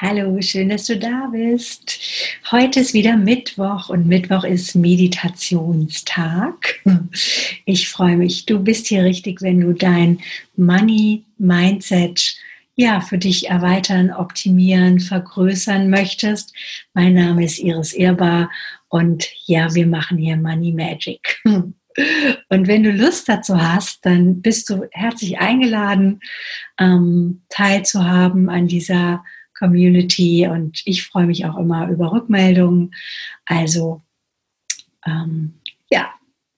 Hallo, schön, dass du da bist. Heute ist wieder Mittwoch und Mittwoch ist Meditationstag. Ich freue mich, du bist hier richtig, wenn du dein Money Mindset ja für dich erweitern, optimieren, vergrößern möchtest. Mein Name ist Iris Ehrbar und ja, wir machen hier Money Magic. Und wenn du Lust dazu hast, dann bist du herzlich eingeladen, ähm, teilzuhaben an dieser Community und ich freue mich auch immer über Rückmeldungen. Also ähm, ja,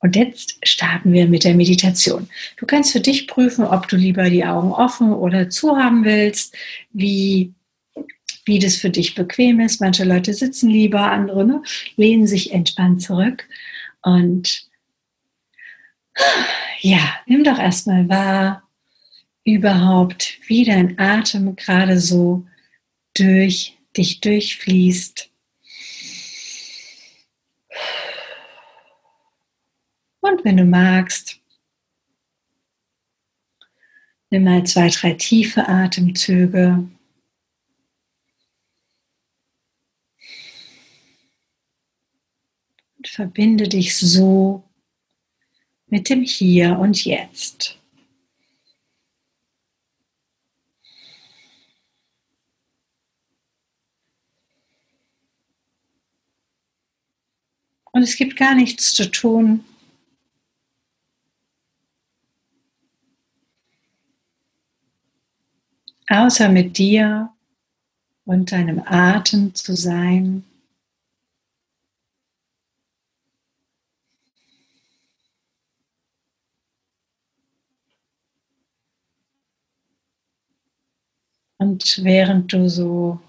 und jetzt starten wir mit der Meditation. Du kannst für dich prüfen, ob du lieber die Augen offen oder zu haben willst, wie, wie das für dich bequem ist. Manche Leute sitzen lieber, andere ne, lehnen sich entspannt zurück. Und ja, nimm doch erstmal wahr, überhaupt, wie dein Atem gerade so durch dich durchfließt. Und wenn du magst, nimm mal zwei, drei tiefe Atemzüge. Und verbinde dich so mit dem Hier und Jetzt. Und es gibt gar nichts zu tun. Außer mit dir und deinem Atem zu sein. Und während du so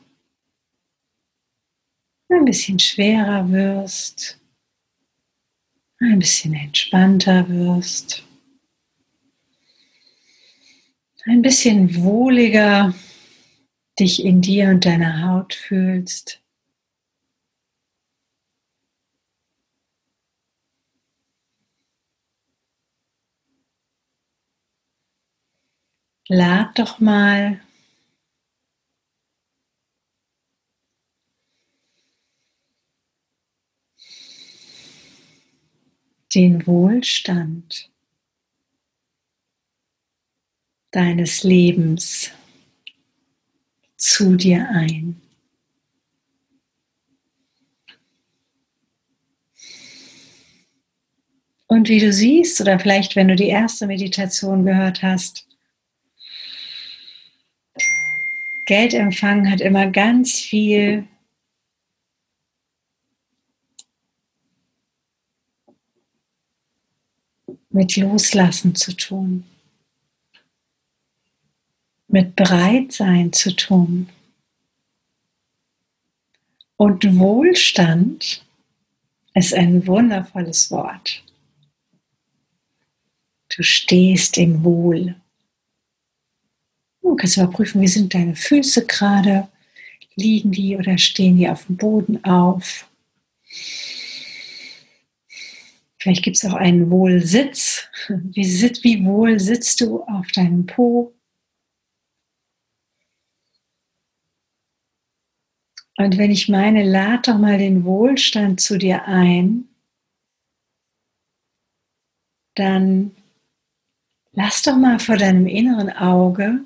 ein bisschen schwerer wirst, ein bisschen entspannter wirst, ein bisschen wohliger dich in dir und deiner Haut fühlst. Lad doch mal den Wohlstand deines Lebens zu dir ein. Und wie du siehst, oder vielleicht wenn du die erste Meditation gehört hast, Geldempfang hat immer ganz viel mit Loslassen zu tun, mit Bereitsein zu tun. Und Wohlstand ist ein wundervolles Wort. Du stehst im Wohl. Du kannst überprüfen, wie sind deine Füße gerade? Liegen die oder stehen die auf dem Boden auf? Vielleicht gibt es auch einen Wohlsitz. Wie, sit, wie wohl sitzt du auf deinem Po? Und wenn ich meine, lad doch mal den Wohlstand zu dir ein, dann lass doch mal vor deinem inneren Auge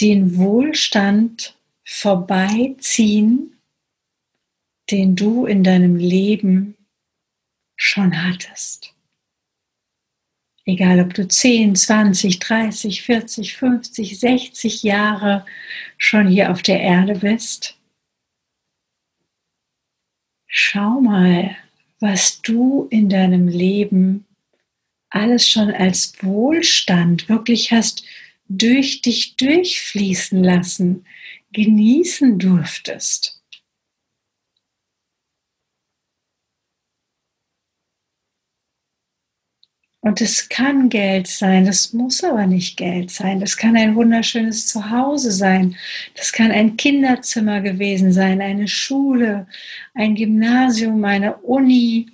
den Wohlstand vorbeiziehen, den du in deinem Leben schon hattest. Egal ob du 10, 20, 30, 40, 50, 60 Jahre schon hier auf der Erde bist. Schau mal, was du in deinem Leben alles schon als Wohlstand wirklich hast durch dich durchfließen lassen, genießen durftest. Und es kann Geld sein, das muss aber nicht Geld sein. Das kann ein wunderschönes Zuhause sein. Das kann ein Kinderzimmer gewesen sein, eine Schule, ein Gymnasium, eine Uni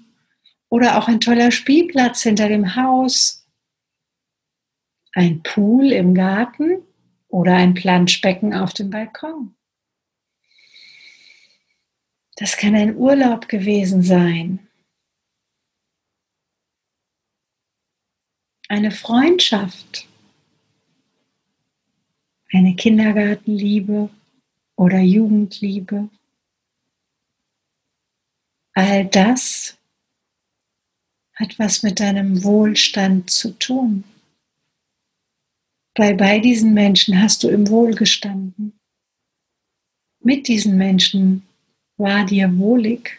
oder auch ein toller Spielplatz hinter dem Haus, ein Pool im Garten oder ein Planschbecken auf dem Balkon. Das kann ein Urlaub gewesen sein. Eine Freundschaft. Eine Kindergartenliebe oder Jugendliebe. All das hat was mit deinem Wohlstand zu tun. Weil bei diesen Menschen hast du im Wohl gestanden. Mit diesen Menschen war dir wohlig.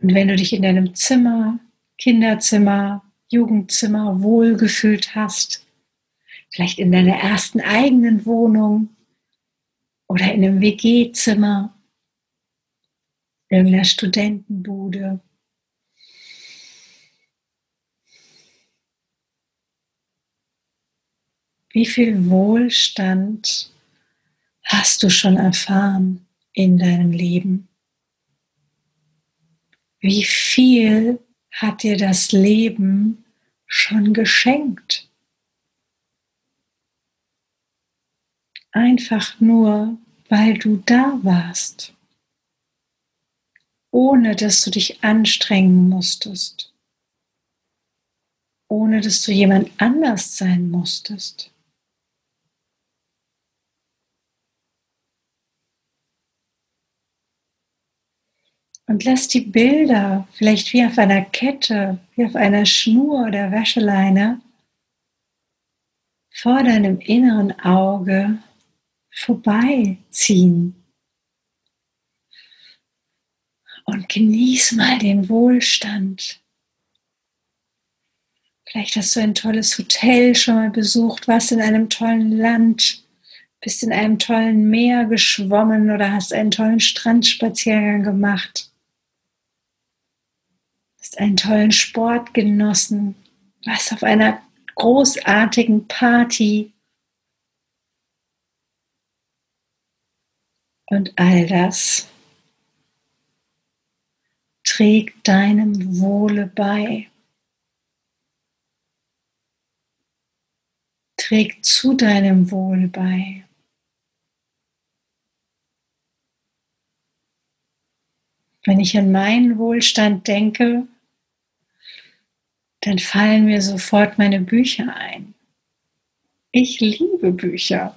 Und wenn du dich in deinem Zimmer, Kinderzimmer, Jugendzimmer wohlgefühlt hast, vielleicht in deiner ersten eigenen Wohnung oder in einem WG-Zimmer, irgendeiner Studentenbude, Wie viel Wohlstand hast du schon erfahren in deinem Leben? Wie viel hat dir das Leben schon geschenkt? Einfach nur, weil du da warst, ohne dass du dich anstrengen musstest, ohne dass du jemand anders sein musstest. Und lass die Bilder vielleicht wie auf einer Kette, wie auf einer Schnur oder Wäscheleine vor deinem inneren Auge vorbeiziehen. Und genieß mal den Wohlstand. Vielleicht hast du ein tolles Hotel schon mal besucht, warst in einem tollen Land, bist in einem tollen Meer geschwommen oder hast einen tollen Strandspaziergang gemacht hast einen tollen Sport genossen, warst auf einer großartigen Party. Und all das trägt deinem Wohle bei. Trägt zu deinem Wohl bei. Wenn ich an meinen Wohlstand denke, dann fallen mir sofort meine Bücher ein. Ich liebe Bücher.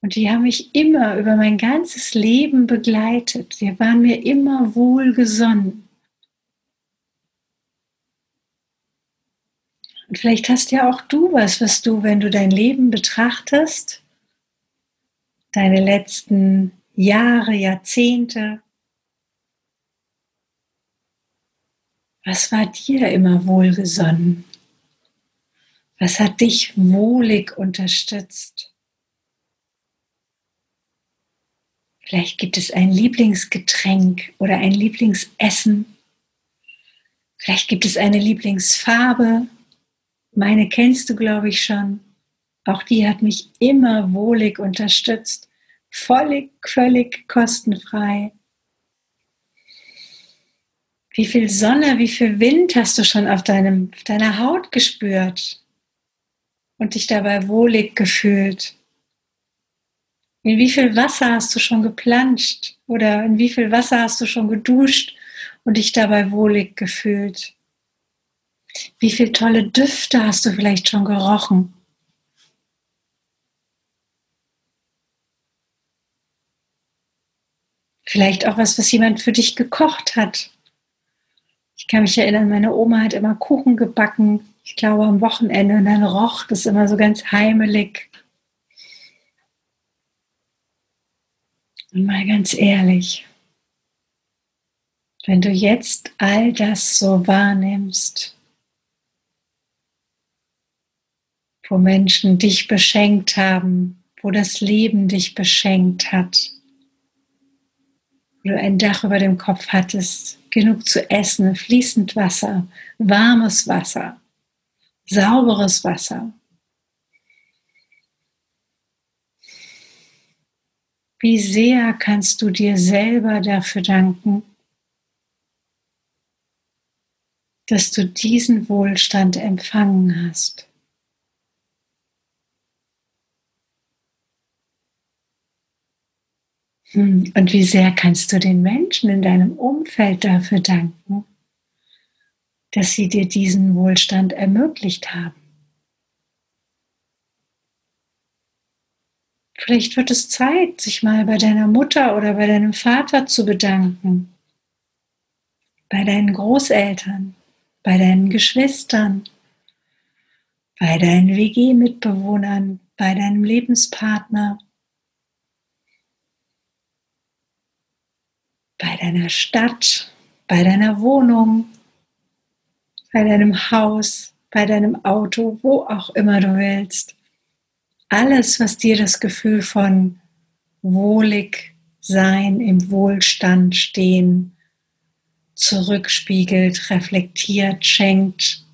Und die haben mich immer über mein ganzes Leben begleitet. Sie waren mir immer wohlgesonnen. Und vielleicht hast ja auch du was, was du, wenn du dein Leben betrachtest, deine letzten Jahre, Jahrzehnte, Was war dir immer wohlgesonnen? Was hat dich wohlig unterstützt? Vielleicht gibt es ein Lieblingsgetränk oder ein Lieblingsessen. Vielleicht gibt es eine Lieblingsfarbe. Meine kennst du, glaube ich, schon. Auch die hat mich immer wohlig unterstützt. Völlig, völlig kostenfrei. Wie viel Sonne, wie viel Wind hast du schon auf, deinem, auf deiner Haut gespürt und dich dabei wohlig gefühlt? In wie viel Wasser hast du schon geplanscht oder in wie viel Wasser hast du schon geduscht und dich dabei wohlig gefühlt? Wie viele tolle Düfte hast du vielleicht schon gerochen? Vielleicht auch was, was jemand für dich gekocht hat kann mich erinnern, meine Oma hat immer Kuchen gebacken, ich glaube am Wochenende, und dann roch das immer so ganz heimelig. Und mal ganz ehrlich, wenn du jetzt all das so wahrnimmst, wo Menschen dich beschenkt haben, wo das Leben dich beschenkt hat, du ein Dach über dem Kopf hattest, genug zu essen, fließend Wasser, warmes Wasser, sauberes Wasser. Wie sehr kannst du dir selber dafür danken, dass du diesen Wohlstand empfangen hast. Und wie sehr kannst du den Menschen in deinem Umfeld dafür danken, dass sie dir diesen Wohlstand ermöglicht haben? Vielleicht wird es Zeit, sich mal bei deiner Mutter oder bei deinem Vater zu bedanken, bei deinen Großeltern, bei deinen Geschwistern, bei deinen WG-Mitbewohnern, bei deinem Lebenspartner, bei deiner Stadt, bei deiner Wohnung, bei deinem Haus, bei deinem Auto, wo auch immer du willst alles, was dir das Gefühl von wohlig sein, im Wohlstand stehen, zurückspiegelt, reflektiert, schenkt.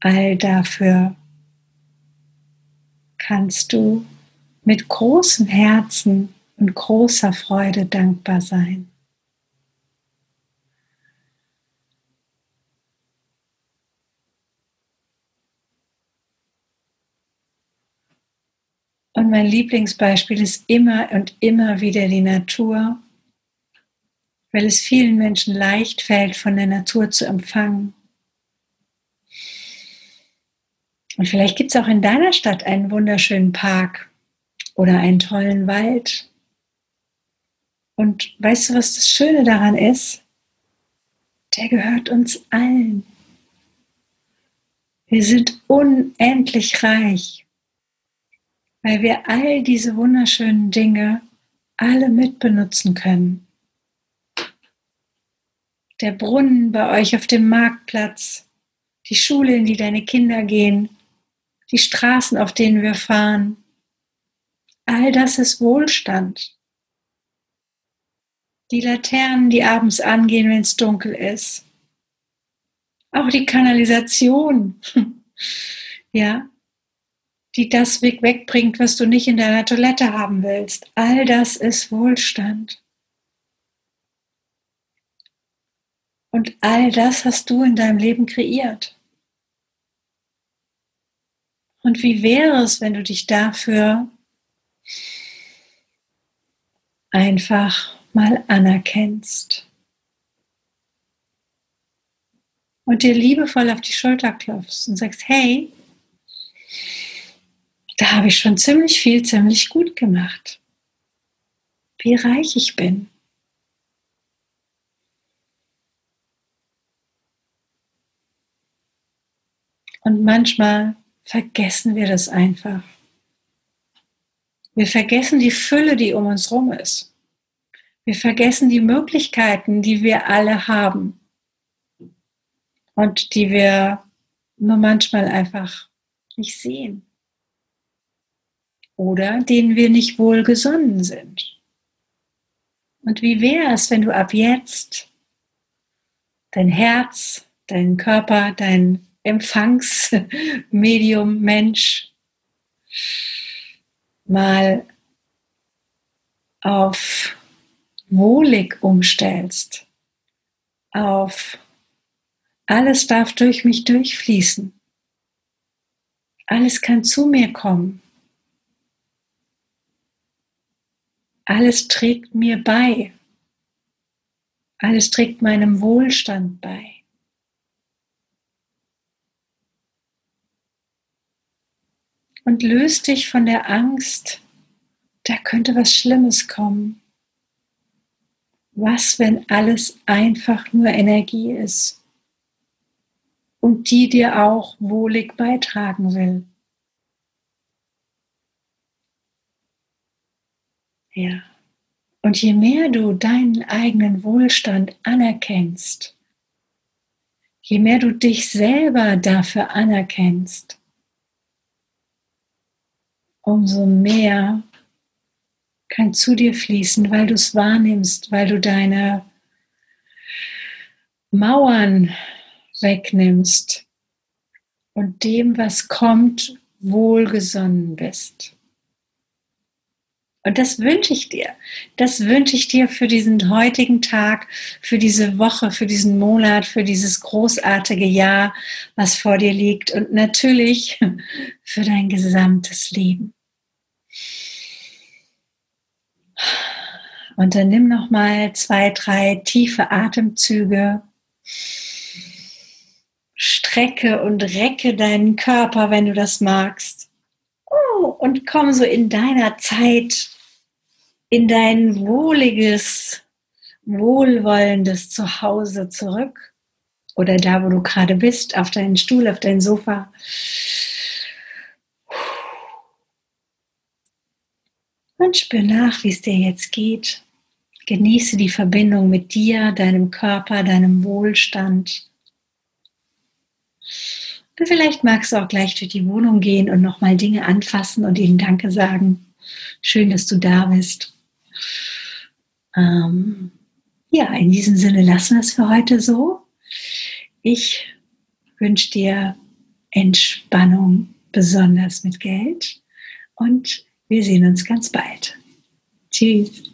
All dafür kannst du mit großem Herzen und großer Freude dankbar sein. Und mein Lieblingsbeispiel ist immer und immer wieder die Natur, weil es vielen Menschen leicht fällt, von der Natur zu empfangen. Und vielleicht gibt es auch in deiner Stadt einen wunderschönen Park oder einen tollen Wald. Und weißt du, was das Schöne daran ist? Der gehört uns allen. Wir sind unendlich reich weil wir all diese wunderschönen Dinge alle mitbenutzen können. Der Brunnen bei euch auf dem Marktplatz, die Schule, in die deine Kinder gehen, die Straßen, auf denen wir fahren, all das ist Wohlstand. Die Laternen, die abends angehen, wenn es dunkel ist. Auch die Kanalisation. ja, die das Weg wegbringt, was du nicht in deiner Toilette haben willst. All das ist Wohlstand. Und all das hast du in deinem Leben kreiert. Und wie wäre es, wenn du dich dafür einfach mal anerkennst und dir liebevoll auf die Schulter klopfst und sagst, hey, da habe ich schon ziemlich viel, ziemlich gut gemacht. Wie reich ich bin. Und manchmal vergessen wir das einfach. Wir vergessen die Fülle, die um uns herum ist. Wir vergessen die Möglichkeiten, die wir alle haben und die wir nur manchmal einfach nicht sehen oder denen wir nicht wohlgesonnen sind. Und wie wäre es, wenn du ab jetzt dein Herz, deinen Körper, dein Empfangsmedium Mensch mal auf wohlig umstellst, auf alles darf durch mich durchfließen, alles kann zu mir kommen, Alles trägt mir bei. Alles trägt meinem Wohlstand bei. Und löst dich von der Angst, da könnte was Schlimmes kommen. Was, wenn alles einfach nur Energie ist und die dir auch wohlig beitragen will? Ja. Und je mehr du deinen eigenen Wohlstand anerkennst, je mehr du dich selber dafür anerkennst, umso mehr kann zu dir fließen, weil du es wahrnimmst, weil du deine Mauern wegnimmst und dem, was kommt, wohlgesonnen bist. Und das wünsche ich dir. Das wünsche ich dir für diesen heutigen Tag, für diese Woche, für diesen Monat, für dieses großartige Jahr, was vor dir liegt und natürlich für dein gesamtes Leben. Und dann nimm noch mal zwei, drei tiefe Atemzüge. Strecke und recke deinen Körper, wenn du das magst. Und komm so in deiner Zeit in dein wohliges, wohlwollendes Zuhause zurück oder da, wo du gerade bist, auf deinen Stuhl, auf dein Sofa. Und spür nach, wie es dir jetzt geht. Genieße die Verbindung mit dir, deinem Körper, deinem Wohlstand. Und vielleicht magst du auch gleich durch die Wohnung gehen und nochmal Dinge anfassen und ihnen Danke sagen. Schön, dass du da bist. Ähm, ja, in diesem Sinne lassen wir es für heute so. Ich wünsche dir Entspannung, besonders mit Geld. Und wir sehen uns ganz bald. Tschüss.